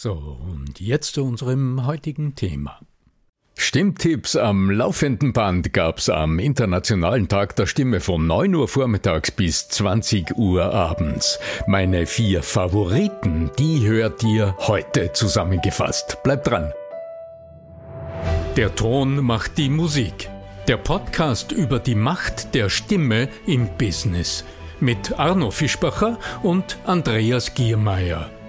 So, und jetzt zu unserem heutigen Thema. Stimmtipps am laufenden Band gab's am Internationalen Tag der Stimme von 9 Uhr vormittags bis 20 Uhr abends. Meine vier Favoriten, die hört ihr heute zusammengefasst. Bleibt dran. Der Ton macht die Musik. Der Podcast über die Macht der Stimme im Business mit Arno Fischbacher und Andreas Giermeier.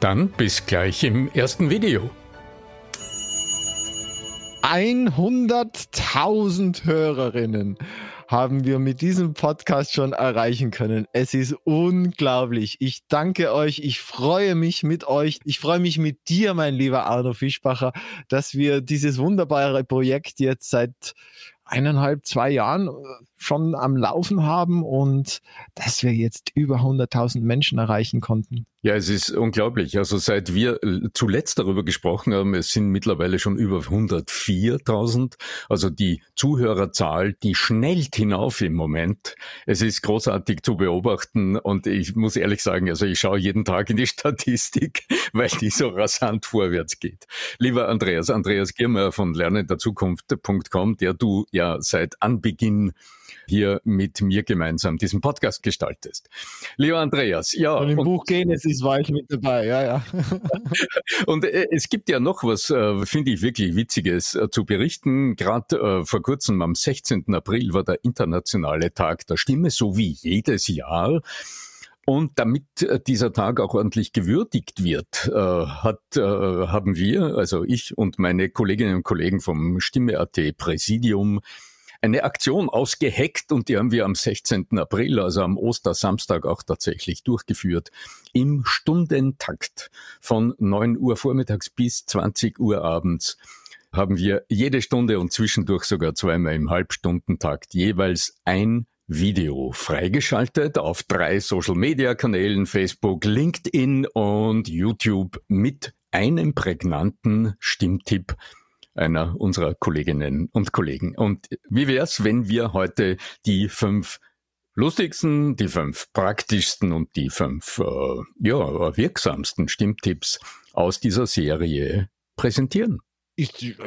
Dann bis gleich im ersten Video. 100.000 Hörerinnen haben wir mit diesem Podcast schon erreichen können. Es ist unglaublich. Ich danke euch. Ich freue mich mit euch. Ich freue mich mit dir, mein lieber Arno Fischbacher, dass wir dieses wunderbare Projekt jetzt seit eineinhalb, zwei Jahren äh, schon am Laufen haben und dass wir jetzt über 100.000 Menschen erreichen konnten. Ja, es ist unglaublich. Also seit wir zuletzt darüber gesprochen haben, es sind mittlerweile schon über 104.000. Also die Zuhörerzahl, die schnellt hinauf im Moment. Es ist großartig zu beobachten und ich muss ehrlich sagen, also ich schaue jeden Tag in die Statistik, weil die so rasant vorwärts geht. Lieber Andreas, Andreas Girmer von lernenderzukunft.com, der du ja seit Anbeginn hier mit mir gemeinsam diesen Podcast gestaltest. Lieber Andreas, ja. Und im und, Buch Genesis war ich mit dabei, ja, ja. und äh, es gibt ja noch was, äh, finde ich wirklich Witziges äh, zu berichten. Gerade vor kurzem am 16. April war der internationale Tag der Stimme, so wie jedes Jahr. Und damit dieser Tag auch ordentlich gewürdigt wird, hat, haben wir, also ich und meine Kolleginnen und Kollegen vom Stimme.at Präsidium, eine Aktion ausgeheckt und die haben wir am 16. April, also am Ostersamstag auch tatsächlich durchgeführt, im Stundentakt von 9 Uhr vormittags bis 20 Uhr abends haben wir jede Stunde und zwischendurch sogar zweimal im Halbstundentakt jeweils ein Video freigeschaltet auf drei Social-Media-Kanälen, Facebook, LinkedIn und YouTube mit einem prägnanten Stimmtipp einer unserer Kolleginnen und Kollegen. Und wie wär's, wenn wir heute die fünf lustigsten, die fünf praktischsten und die fünf äh, ja, wirksamsten Stimmtipps aus dieser Serie präsentieren?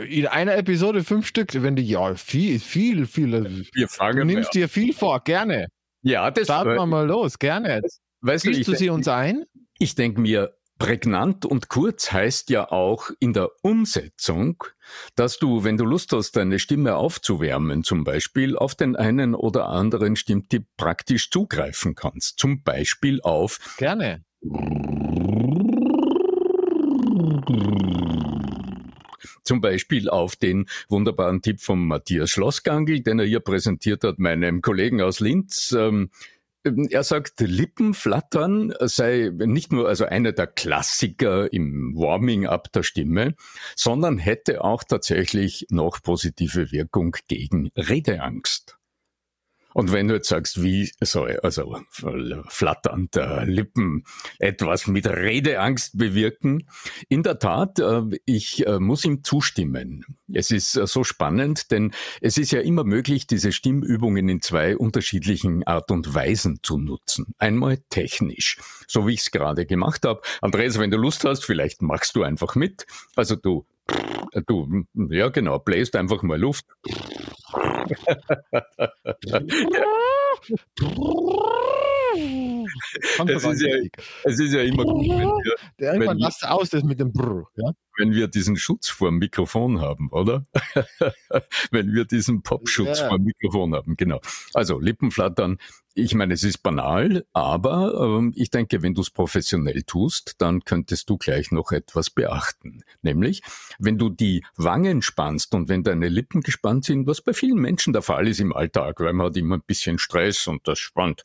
in einer Episode fünf Stück, wenn du ja viel, viel, viel. Wir fangen du nimmst dir viel vor, gerne. Ja, das Starten wir mal los, gerne. Weißt du, du sie uns ein? Ich denke mir, Prägnant und kurz heißt ja auch in der Umsetzung, dass du, wenn du Lust hast, deine Stimme aufzuwärmen, zum Beispiel auf den einen oder anderen Stimmtipp praktisch zugreifen kannst. Zum Beispiel auf Gerne. Zum Beispiel auf den wunderbaren Tipp von Matthias Schlossgangl, den er hier präsentiert hat, meinem Kollegen aus Linz. Ähm, ähm, er sagt, Lippenflattern sei nicht nur also einer der Klassiker im Warming-up der Stimme, sondern hätte auch tatsächlich noch positive Wirkung gegen Redeangst. Und wenn du jetzt sagst, wie soll also Flattern der Lippen etwas mit Redeangst bewirken, in der Tat, äh, ich äh, muss ihm zustimmen. Es ist äh, so spannend, denn es ist ja immer möglich, diese Stimmübungen in zwei unterschiedlichen Art und Weisen zu nutzen. Einmal technisch, so wie ich es gerade gemacht habe. Andreas, wenn du Lust hast, vielleicht machst du einfach mit. Also du Du, ja genau, bläst einfach mal Luft. yeah. Es, ist ja, es ist ja immer gut, wenn wir, Der irgendwann wenn, lasst aus, das mit dem Brr, ja? wenn wir diesen Schutz vor dem Mikrofon haben, oder? wenn wir diesen Popschutz ja. vor dem Mikrofon haben, genau. Also Lippenflattern, ich meine, es ist banal, aber ähm, ich denke, wenn du es professionell tust, dann könntest du gleich noch etwas beachten. Nämlich, wenn du die Wangen spannst und wenn deine Lippen gespannt sind, was bei vielen Menschen der Fall ist im Alltag, weil man hat immer ein bisschen Stress und das spannt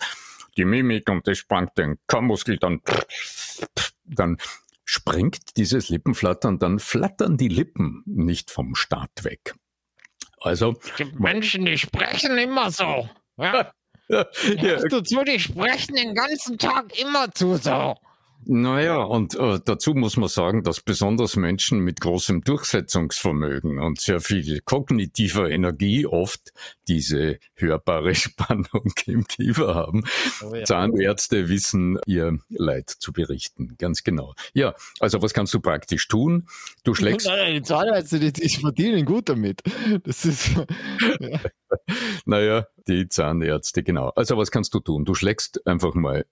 die Mimik und das spannt den Kammmuskel, dann, dann springt dieses Lippenflattern, dann flattern die Lippen nicht vom Start weg. Also. Die Menschen, die sprechen immer so. Ja? ja, ja. du zu, die sprechen den ganzen Tag immer zu so. Naja, und äh, dazu muss man sagen, dass besonders Menschen mit großem Durchsetzungsvermögen und sehr viel kognitiver Energie oft diese hörbare Spannung im Kiefer haben. Oh ja. Zahnärzte wissen ihr Leid zu berichten, ganz genau. Ja, also was kannst du praktisch tun? Du schlägst. Nein, die Zahnärzte, die, die verdienen gut damit. Das ist. Ja. naja, die Zahnärzte, genau. Also was kannst du tun? Du schlägst einfach mal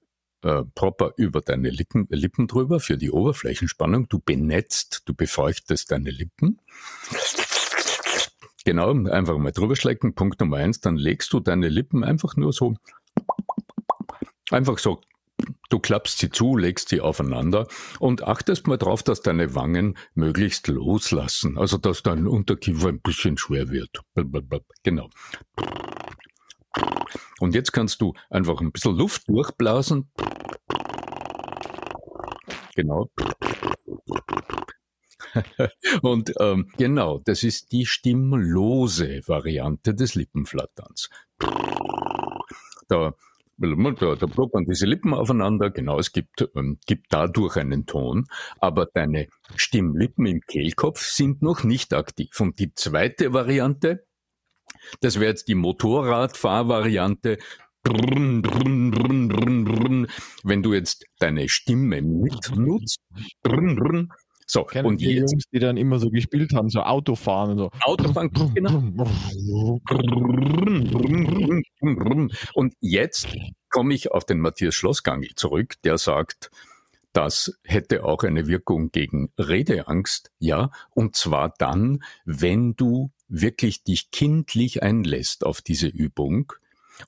äh, proper über deine Lippen, Lippen drüber für die Oberflächenspannung. Du benetzt, du befeuchtest deine Lippen. Genau, einfach mal drüber schlecken. Punkt Nummer eins, dann legst du deine Lippen einfach nur so, einfach so, du klappst sie zu, legst sie aufeinander und achtest mal drauf, dass deine Wangen möglichst loslassen. Also, dass dein Unterkiefer ein bisschen schwer wird. Genau. Und jetzt kannst du einfach ein bisschen Luft durchblasen. Genau. Und ähm, genau, das ist die stimmlose Variante des Lippenflatterns. Da, da, da man diese Lippen aufeinander, genau, es gibt, ähm, gibt dadurch einen Ton, aber deine Stimmlippen im Kehlkopf sind noch nicht aktiv. Und die zweite Variante, das wäre jetzt die Motorradfahrvariante. Wenn du jetzt deine Stimme mitnutzt, so, Kennen und die jetzt, Jungs, die dann immer so gespielt haben, so Autofahren und so. Autofahren, genau. Und jetzt komme ich auf den Matthias Schlossgangl zurück, der sagt, das hätte auch eine Wirkung gegen Redeangst, ja, und zwar dann, wenn du wirklich dich kindlich einlässt auf diese Übung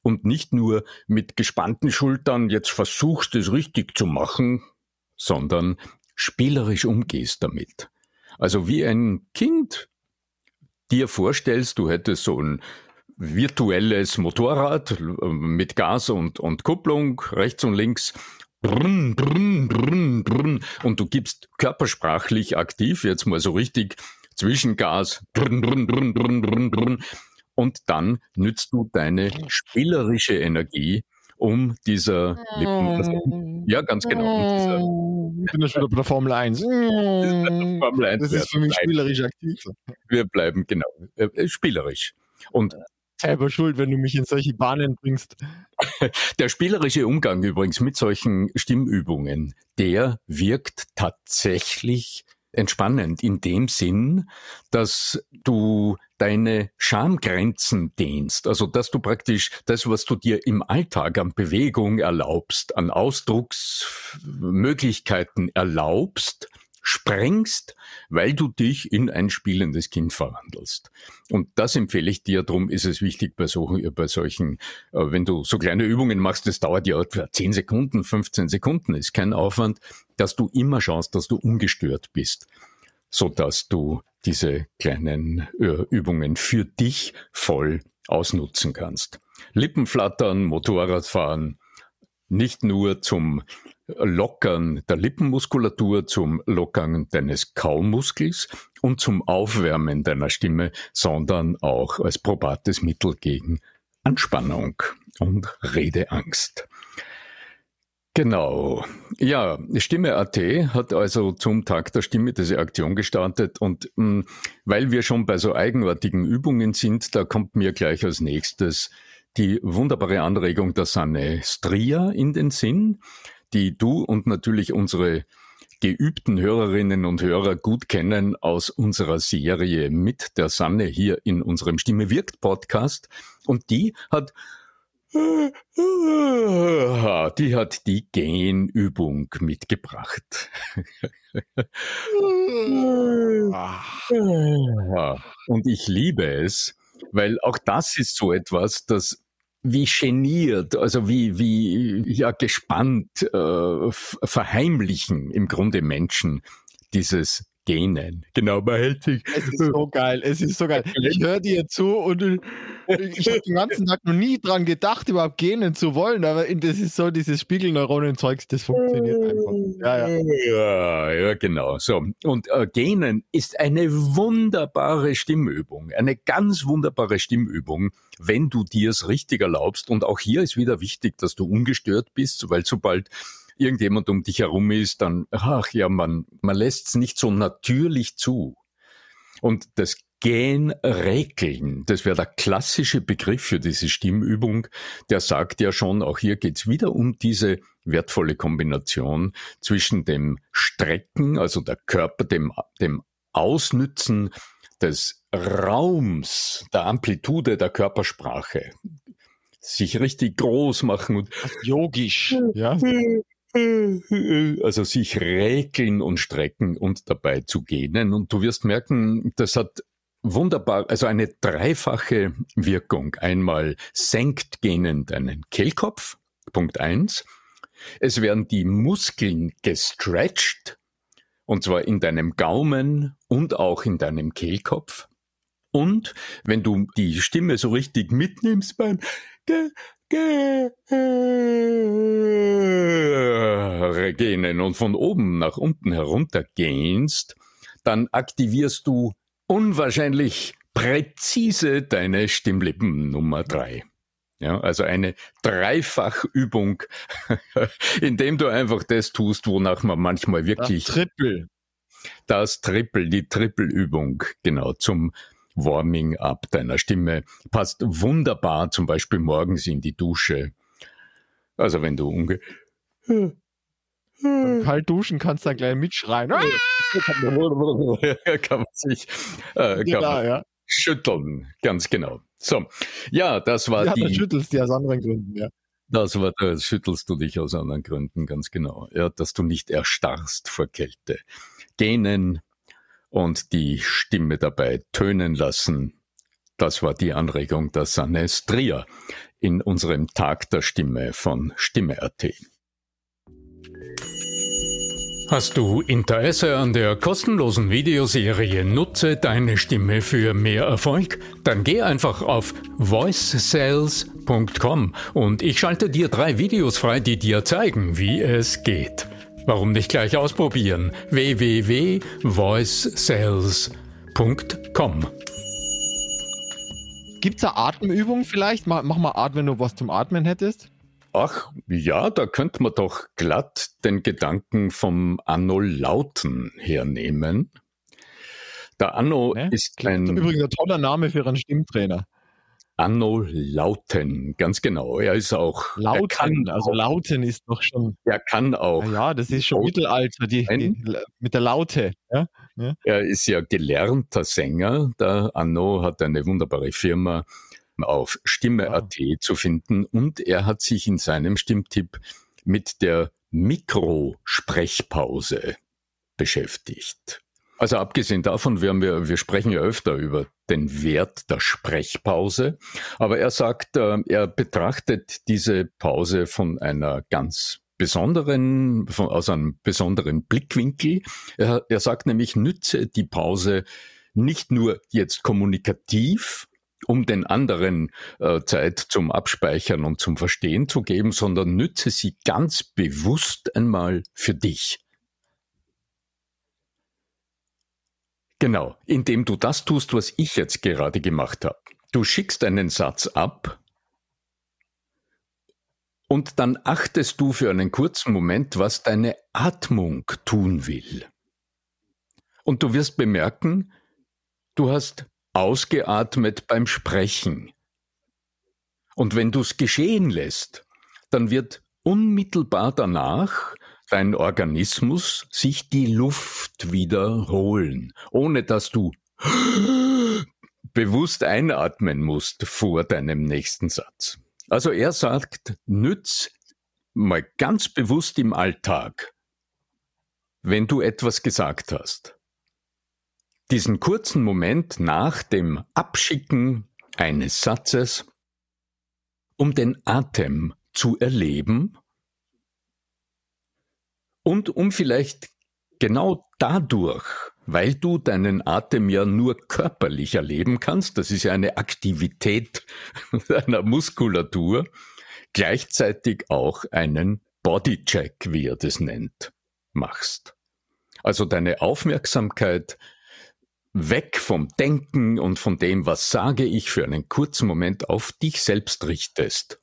und nicht nur mit gespannten Schultern jetzt versuchst, es richtig zu machen, sondern spielerisch umgehst damit. Also wie ein Kind dir vorstellst, du hättest so ein virtuelles Motorrad äh, mit Gas und, und Kupplung rechts und links Brrn, brrn, brrn, brrn, und du gibst körpersprachlich aktiv, jetzt mal so richtig Zwischengas, und dann nützt du deine spielerische Energie, um dieser Lippen, ja ganz genau. ich bin ja schon bei der Formel 1. Formel 1 das ist für mich spielerisch aktiv. Wir bleiben genau äh, spielerisch. Und selber schuld, wenn du mich in solche Bahnen bringst. Der spielerische Umgang übrigens mit solchen Stimmübungen, der wirkt tatsächlich entspannend in dem Sinn, dass du deine Schamgrenzen dehnst, also dass du praktisch das, was du dir im Alltag an Bewegung erlaubst, an Ausdrucksmöglichkeiten erlaubst, sprengst, weil du dich in ein spielendes Kind verwandelst. Und das empfehle ich dir. Darum ist es wichtig bei, so, bei solchen, äh, wenn du so kleine Übungen machst, das dauert ja etwa 10 Sekunden, 15 Sekunden, ist kein Aufwand, dass du immer schaust, dass du ungestört bist, so dass du diese kleinen äh, Übungen für dich voll ausnutzen kannst. Lippenflattern, Motorradfahren, nicht nur zum Lockern der Lippenmuskulatur, zum Lockern deines Kaumuskels und zum Aufwärmen deiner Stimme, sondern auch als probates Mittel gegen Anspannung und Redeangst. Genau. Ja, Stimme.at hat also zum Tag der Stimme diese Aktion gestartet und mh, hm, weil wir schon bei so eigenartigen Übungen sind, da kommt mir gleich als nächstes die wunderbare Anregung der Sanne Stria in den Sinn, die du und natürlich unsere geübten Hörerinnen und Hörer gut kennen aus unserer Serie mit der Sanne hier in unserem Stimme wirkt Podcast. Und die hat die hat die Genübung mitgebracht. Und ich liebe es, weil auch das ist so etwas, das wie geniert, also wie, wie ja gespannt äh, verheimlichen im Grunde Menschen dieses Genen. Genau, man hält sich. Es ist so geil, es ist so geil. Ich höre dir zu und ich habe den ganzen Tag noch nie dran gedacht, überhaupt genen zu wollen, aber das ist so dieses Spiegelneuronen-Zeugs, das funktioniert einfach. Ja, ja. ja, ja genau. So. Und äh, Genen ist eine wunderbare Stimmübung, eine ganz wunderbare Stimmübung, wenn du dir es richtig erlaubst. Und auch hier ist wieder wichtig, dass du ungestört bist, weil sobald irgendjemand um dich herum ist, dann, ach ja, man, man lässt es nicht so natürlich zu. Und das Genregeln, das wäre der klassische Begriff für diese Stimmübung, der sagt ja schon, auch hier geht's wieder um diese wertvolle Kombination zwischen dem Strecken, also der Körper, dem, dem Ausnützen des Raums, der Amplitude der Körpersprache, sich richtig groß machen und yogisch, ja. Also sich räkeln und strecken und dabei zu gähnen. Und du wirst merken, das hat wunderbar, also eine dreifache Wirkung. Einmal senkt Gähnen deinen Kehlkopf, Punkt eins. Es werden die Muskeln gestretched, und zwar in deinem Gaumen und auch in deinem Kehlkopf. Und wenn du die Stimme so richtig mitnimmst beim gehen und von oben nach unten herunter gehst, dann aktivierst du unwahrscheinlich präzise deine Stimmlippen Nummer drei. Ja, also eine Dreifachübung, indem du einfach das tust, wonach man manchmal wirklich. Das Triple. Das Triple, die Trippelübung, genau, zum Warming-up deiner Stimme. Passt wunderbar zum Beispiel morgens in die Dusche. Also wenn du unge... Kalt duschen kannst du dann gleich mitschreien. kann man sich äh, kann genau, man ja. schütteln, ganz genau. So, ja, das war ja, die. Du schüttelst dich aus anderen Gründen, ja. Das war, das schüttelst du dich aus anderen Gründen, ganz genau. Ja, dass du nicht erstarrst vor Kälte. Gähnen, und die Stimme dabei tönen lassen. Das war die Anregung der Sanne Trier in unserem Tag der Stimme von Stimme.at. Hast du Interesse an der kostenlosen Videoserie Nutze deine Stimme für mehr Erfolg? Dann geh einfach auf voicesales.com und ich schalte dir drei Videos frei, die dir zeigen, wie es geht. Warum nicht gleich ausprobieren? www.voicesales.com Gibt es eine Atemübung vielleicht? Mach, mach mal Atmen, wenn du was zum Atmen hättest. Ach ja, da könnte man doch glatt den Gedanken vom Anno Lauten hernehmen. Der Anno ne? ist ein. Übrigens ein toller Name für einen Stimmtrainer. Anno Lauten, ganz genau. Er ist auch. Lauten, kann also Lauten ist doch schon. Er kann auch. Ja, das ist schon Mittelalter, die, die, mit der Laute. Ja? ja? Er ist ja gelernter Sänger. Der Anno hat eine wunderbare Firma auf Stimme.at ja. zu finden und er hat sich in seinem Stimmtipp mit der Mikrosprechpause beschäftigt. Also abgesehen davon, wir, wir, wir sprechen ja öfter über den Wert der Sprechpause, aber er sagt, äh, er betrachtet diese Pause von einer ganz besonderen, von, aus einem besonderen Blickwinkel. Er, er sagt nämlich, nütze die Pause nicht nur jetzt kommunikativ, um den anderen äh, Zeit zum Abspeichern und zum Verstehen zu geben, sondern nütze sie ganz bewusst einmal für dich. Genau, indem du das tust, was ich jetzt gerade gemacht habe. Du schickst einen Satz ab und dann achtest du für einen kurzen Moment, was deine Atmung tun will. Und du wirst bemerken, du hast ausgeatmet beim Sprechen. Und wenn du es geschehen lässt, dann wird unmittelbar danach dein Organismus sich die Luft wiederholen, ohne dass du bewusst einatmen musst vor deinem nächsten Satz. Also er sagt, nütz mal ganz bewusst im Alltag, wenn du etwas gesagt hast. Diesen kurzen Moment nach dem Abschicken eines Satzes, um den Atem zu erleben und um vielleicht genau dadurch, weil du deinen Atem ja nur körperlich erleben kannst, das ist ja eine Aktivität deiner Muskulatur, gleichzeitig auch einen Bodycheck, wie er das nennt, machst. Also deine Aufmerksamkeit weg vom Denken und von dem, was sage ich, für einen kurzen Moment auf dich selbst richtest.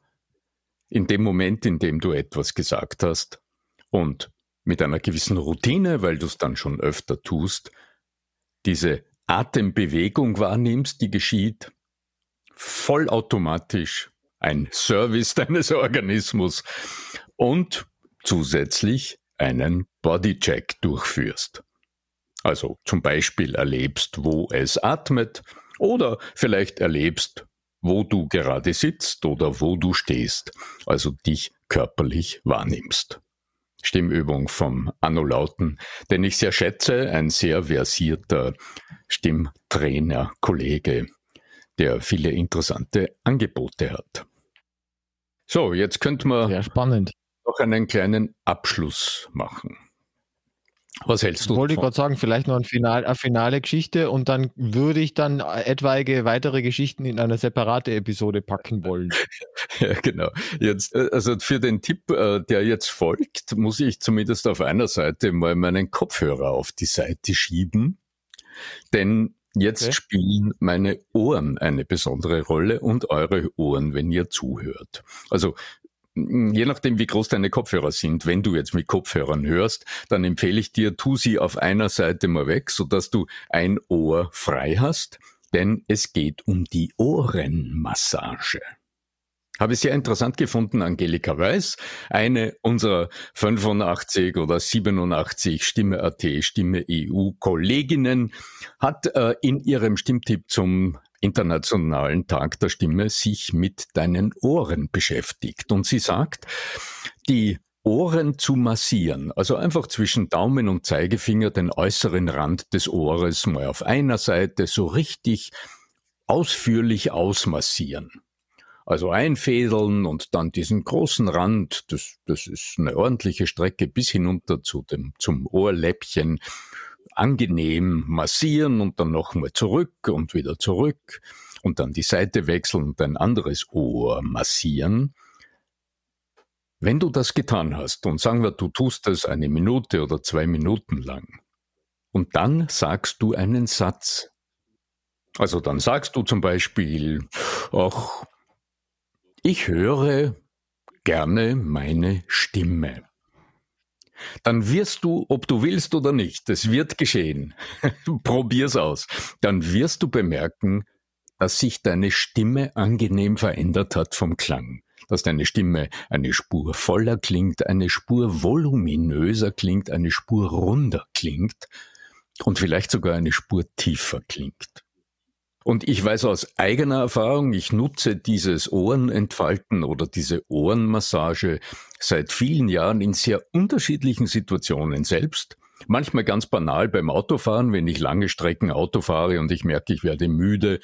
In dem Moment, in dem du etwas gesagt hast und mit einer gewissen Routine, weil du es dann schon öfter tust, diese Atembewegung wahrnimmst, die geschieht, vollautomatisch ein Service deines Organismus und zusätzlich einen Bodycheck durchführst. Also zum Beispiel erlebst, wo es atmet oder vielleicht erlebst, wo du gerade sitzt oder wo du stehst, also dich körperlich wahrnimmst. Stimmübung vom Anno Lauten, den ich sehr schätze, ein sehr versierter Stimmtrainer, Kollege, der viele interessante Angebote hat. So, jetzt könnte man sehr spannend. noch einen kleinen Abschluss machen. Was hältst du? Wollte ich gerade sagen, vielleicht noch ein Final, eine finale Geschichte und dann würde ich dann etwaige weitere Geschichten in eine separate Episode packen wollen. ja, genau. Jetzt, äh, also für den Tipp, äh, der jetzt folgt, muss ich zumindest auf einer Seite mal meinen Kopfhörer auf die Seite schieben. Denn jetzt okay. spielen meine Ohren eine besondere Rolle und eure Ohren, wenn ihr zuhört. Also je nachdem, wie groß deine Kopfhörer sind, wenn du jetzt mit Kopfhörern hörst, dann empfehle ich dir, tu sie auf einer Seite mal weg, sodass du ein Ohr frei hast, denn es geht um die Ohrenmassage. Habe ich sehr interessant gefunden, Angelika Weiß, eine unserer 85 oder 87 Stimme.at, Stimme EU Kolleginnen, hat äh, in ihrem Stimmtipp zum Internationalen Tag der Stimme sich mit deinen Ohren beschäftigt. Und sie sagt, die Ohren zu massieren, also einfach zwischen Daumen und Zeigefinger den äußeren Rand des Ohres mal auf einer Seite so richtig ausführlich ausmassieren. Also einfädeln und dann diesen großen Rand, das, das ist eine ordentliche Strecke bis hinunter zu dem, zum Ohrläppchen angenehm massieren und dann nochmal zurück und wieder zurück und dann die Seite wechseln und ein anderes Ohr massieren. Wenn du das getan hast und sagen wir, du tust das eine Minute oder zwei Minuten lang und dann sagst du einen Satz. Also dann sagst du zum Beispiel, ach, ich höre gerne meine Stimme dann wirst du, ob du willst oder nicht, es wird geschehen. Probier's aus. Dann wirst du bemerken, dass sich deine Stimme angenehm verändert hat vom Klang. Dass deine Stimme eine Spur voller klingt, eine Spur voluminöser klingt, eine Spur runder klingt und vielleicht sogar eine Spur tiefer klingt. Und ich weiß aus eigener Erfahrung, ich nutze dieses Ohrenentfalten oder diese Ohrenmassage seit vielen Jahren in sehr unterschiedlichen Situationen selbst. Manchmal ganz banal beim Autofahren, wenn ich lange Strecken Auto fahre und ich merke, ich werde müde,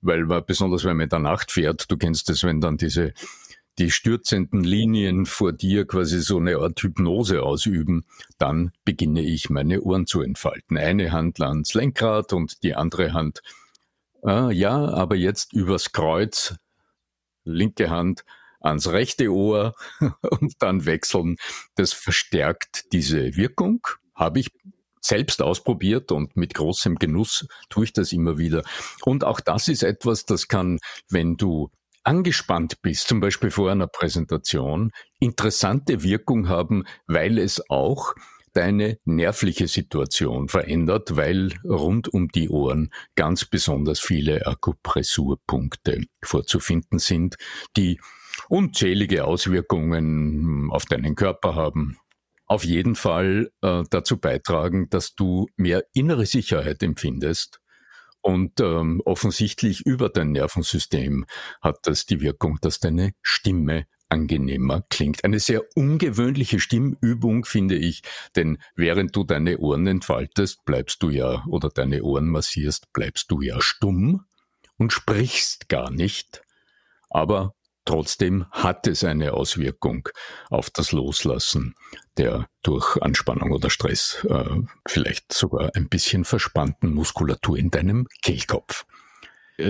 weil man, besonders wenn man in der Nacht fährt, du kennst es, wenn dann diese die stürzenden Linien vor dir quasi so eine Art Hypnose ausüben, dann beginne ich meine Ohren zu entfalten. Eine Hand ans Lenkrad und die andere Hand ah, ja, aber jetzt übers Kreuz, linke Hand ans rechte Ohr und dann wechseln. Das verstärkt diese Wirkung. Habe ich selbst ausprobiert und mit großem Genuss tue ich das immer wieder. Und auch das ist etwas, das kann, wenn du angespannt bist, zum Beispiel vor einer Präsentation, interessante Wirkung haben, weil es auch deine nervliche Situation verändert, weil rund um die Ohren ganz besonders viele Akupressurpunkte vorzufinden sind, die unzählige Auswirkungen auf deinen Körper haben. Auf jeden Fall äh, dazu beitragen, dass du mehr innere Sicherheit empfindest und ähm, offensichtlich über dein Nervensystem hat das die Wirkung, dass deine Stimme angenehmer klingt. Eine sehr ungewöhnliche Stimmübung, finde ich, denn während du deine Ohren entfaltest, bleibst du ja, oder deine Ohren massierst, bleibst du ja stumm und sprichst gar nicht. Aber Trotzdem hat es eine Auswirkung auf das Loslassen der durch Anspannung oder Stress äh, vielleicht sogar ein bisschen verspannten Muskulatur in deinem Kehlkopf.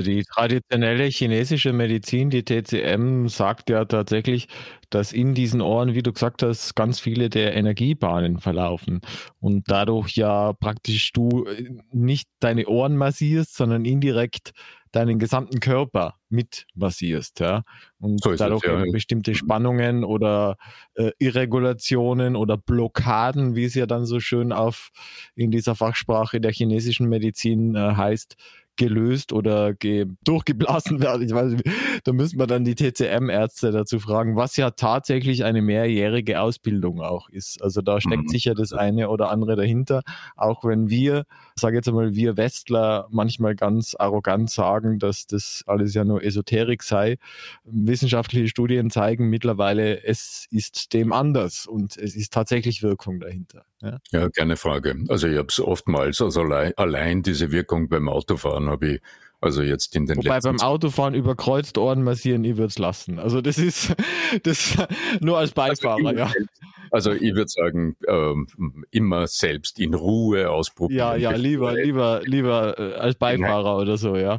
Die traditionelle chinesische Medizin, die TCM, sagt ja tatsächlich, dass in diesen Ohren, wie du gesagt hast, ganz viele der Energiebahnen verlaufen und dadurch ja praktisch du äh, nicht deine Ohren massierst, sondern indirekt deinen gesamten Körper mit massierst, ja. Und so dadurch es, ja. bestimmte Spannungen oder äh, Irregulationen oder Blockaden, wie es ja dann so schön auf in dieser Fachsprache der chinesischen Medizin äh, heißt, gelöst oder ge durchgeblasen werden. Ich weiß nicht, da müssen wir dann die TCM-Ärzte dazu fragen, was ja tatsächlich eine mehrjährige Ausbildung auch ist. Also da steckt mhm. sicher das eine oder andere dahinter. Auch wenn wir, sage jetzt einmal, wir Westler manchmal ganz arrogant sagen, dass das alles ja nur Esoterik sei. Wissenschaftliche Studien zeigen mittlerweile, es ist dem anders und es ist tatsächlich Wirkung dahinter. Ja, ja keine Frage. Also ich habe es oftmals, also allein, allein diese Wirkung beim Autofahren habe ich also jetzt in den Wobei beim Autofahren über Kreuzohren massieren, ich würde es lassen. Also das ist das nur als also Beifahrer, also ja. Selbst, also ich würde sagen, ähm, immer selbst in Ruhe ausprobieren. Ja, ja, lieber, lieber, lieber äh, als Beifahrer oder so, ja.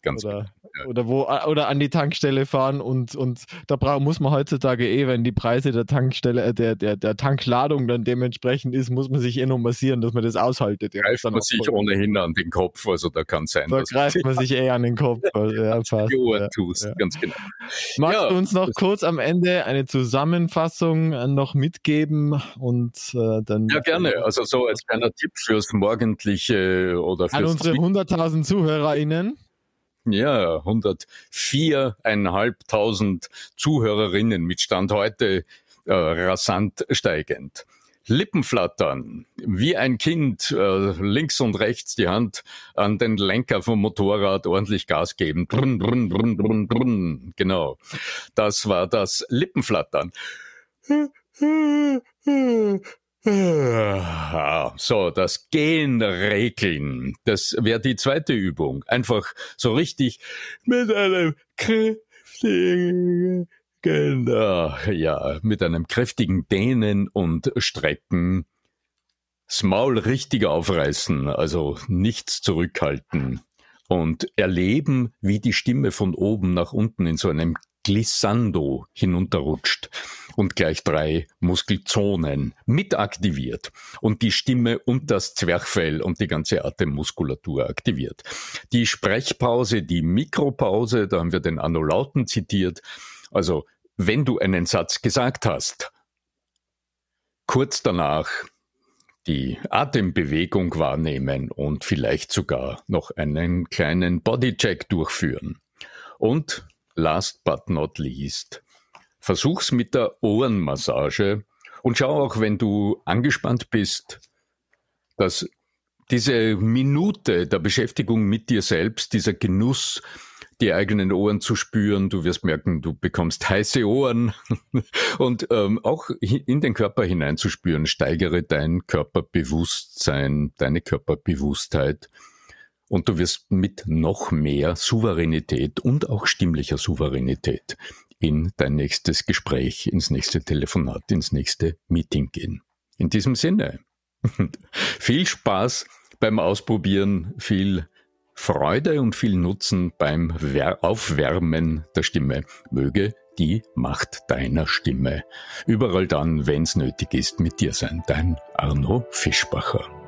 Ganz oder, Oder wo oder an die Tankstelle fahren und, und da brauch, muss man heutzutage eh, wenn die Preise der Tankstelle, äh, der, der, der Tankladung dann dementsprechend ist, muss man sich eh noch massieren, dass man das aushaltet. Ja, greift man sich ohnehin an den Kopf, also da kann sein. Da greift man sich eh an den Kopf. Also, ja, fast, ja, tust, ja. ganz genau. Magst ja, du uns noch kurz am Ende eine Zusammenfassung äh, noch mitgeben und äh, dann. Ja, gerne. Also so als kleiner Tipp fürs morgendliche oder fürs An unsere 100.000 ZuhörerInnen. Ja, 104.500 Zuhörerinnen mit Stand heute äh, rasant steigend. Lippenflattern, wie ein Kind, äh, links und rechts die Hand an den Lenker vom Motorrad ordentlich Gas geben. Brunn, brunn, brunn, brunn, brunn. Genau. Das war das Lippenflattern. Ah, so, das Gehen regeln, das wäre die zweite Übung. Einfach so richtig mit einem kräftigen, genau, ja, mit einem kräftigen Dehnen und Strecken das Maul richtig aufreißen, also nichts zurückhalten und erleben, wie die Stimme von oben nach unten in so einem Glissando hinunterrutscht und gleich drei Muskelzonen mit aktiviert und die Stimme und das Zwerchfell und die ganze Atemmuskulatur aktiviert. Die Sprechpause, die Mikropause, da haben wir den Annulauten zitiert. Also, wenn du einen Satz gesagt hast, kurz danach die Atembewegung wahrnehmen und vielleicht sogar noch einen kleinen Bodycheck durchführen. Und last but not least, versuch's mit der Ohrenmassage und schau auch, wenn du angespannt bist, dass diese Minute der Beschäftigung mit dir selbst, dieser Genuss, die eigenen Ohren zu spüren, du wirst merken, du bekommst heiße Ohren. Und ähm, auch in den Körper hineinzuspüren, steigere dein Körperbewusstsein, deine Körperbewusstheit und du wirst mit noch mehr Souveränität und auch stimmlicher Souveränität in dein nächstes Gespräch, ins nächste Telefonat, ins nächste Meeting gehen. In diesem Sinne, viel Spaß beim Ausprobieren, viel Freude und viel Nutzen beim Aufwärmen der Stimme. Möge die Macht deiner Stimme überall dann, wenn's nötig ist, mit dir sein. Dein Arno Fischbacher.